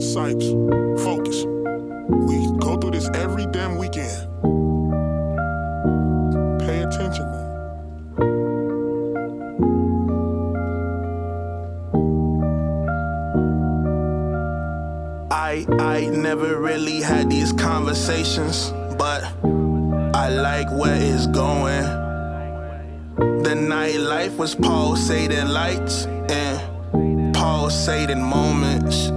Sipes, focus. We go through this every damn weekend. Pay attention, man. I I never really had these conversations, but I like where it's going. The nightlife was pulsating lights and pulsating moments.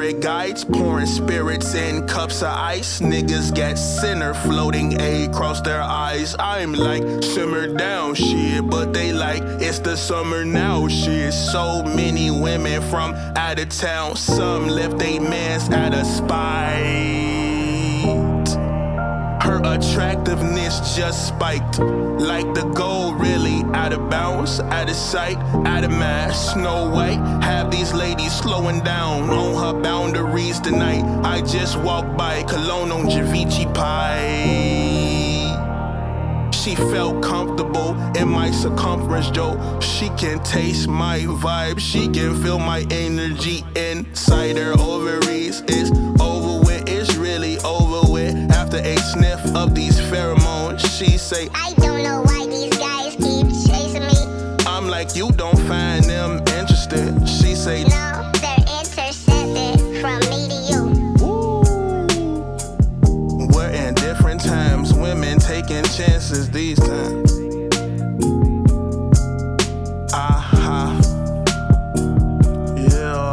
Spirit guides pouring spirits in cups of ice. Niggas get sinner floating A across their eyes. I'm like simmer down shit, but they like it's the summer now shit. So many women from out of town, some left they mans at a spite. Her attractiveness just spiked. Like the gold, really out of bounds, out of sight, out of mass. Snow White, have these ladies slowing down on her boundaries tonight. I just walked by Cologne on Javici Pie. She felt comfortable in my circumference, Joe. She can taste my vibe, she can feel my energy inside her ovaries. It's over with, it's really over with. After a sniff of these pheromones, she say, I don't know why these you don't find them interested. She say, No, they're intercepted from me to you. Ooh. We're in different times, women taking chances these times. Aha. Yeah.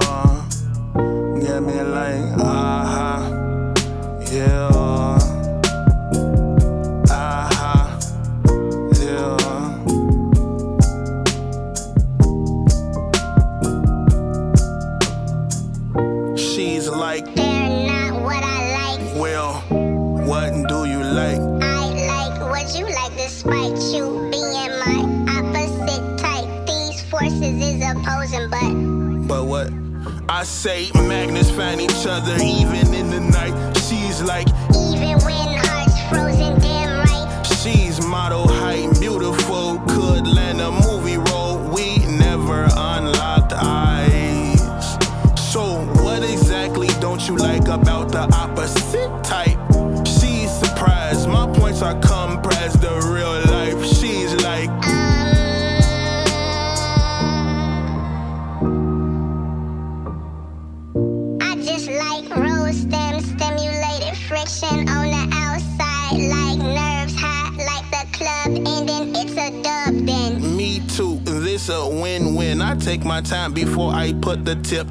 Get me like, aha. What do you like? I like what you like despite you being my opposite type. These forces is opposing, but But what? I say magnets find each other even in the night. She's like, even when hearts frozen, damn right. she's model height, beautiful, could land a movie role. We never unlocked eyes. So, what exactly don't you like about the opposite type? She's surprised, my points the real life. She's like, I just like rose stem stimulated friction on the outside, like nerves hot, like the club ending. It's a dub then. Me too, this a win-win. I take my time before I put the tip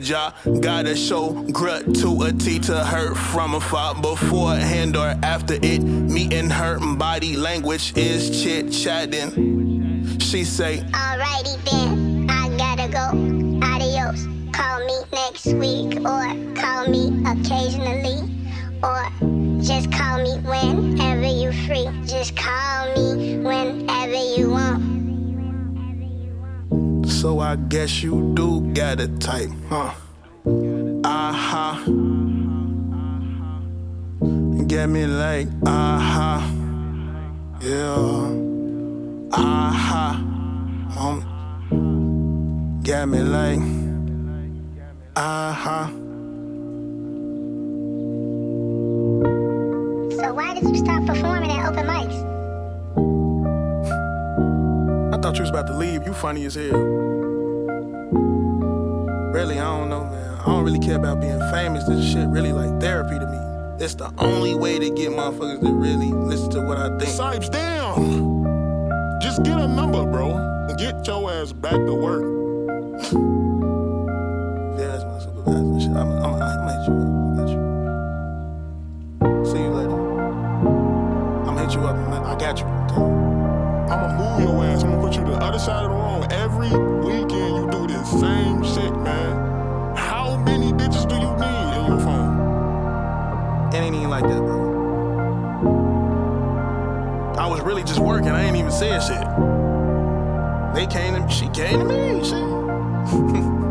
jar. Gotta show grit to a T to her from a afar. Beforehand or after it, me and her body language is chit-chatting. She say, Alrighty then, I gotta go. Adios. Call me next week, or call me occasionally, or so I guess you do got a type, huh? Aha. Get me like, aha. Yeah. Aha. Um, get me like, aha. So why did you stop thought you was about to leave. You funny as hell. Really, I don't know, man. I don't really care about being famous. This shit really like therapy to me. It's the only way to get motherfuckers to really listen to what I think. Sipes down. Just get a number, bro. And get your ass back to work. Yeah, that's my supervisor shit. I'm, I'm, I'm hit you up. I got you. See you later. I'm hit you up. man. I got you. I'ma move your ass. I'ma put you the other side of the room. Every weekend you do this same shit, man. How many bitches do you need in your phone? It ain't even like that, bro. I was really just working. I ain't even saying shit. They came to she came to me. Shit.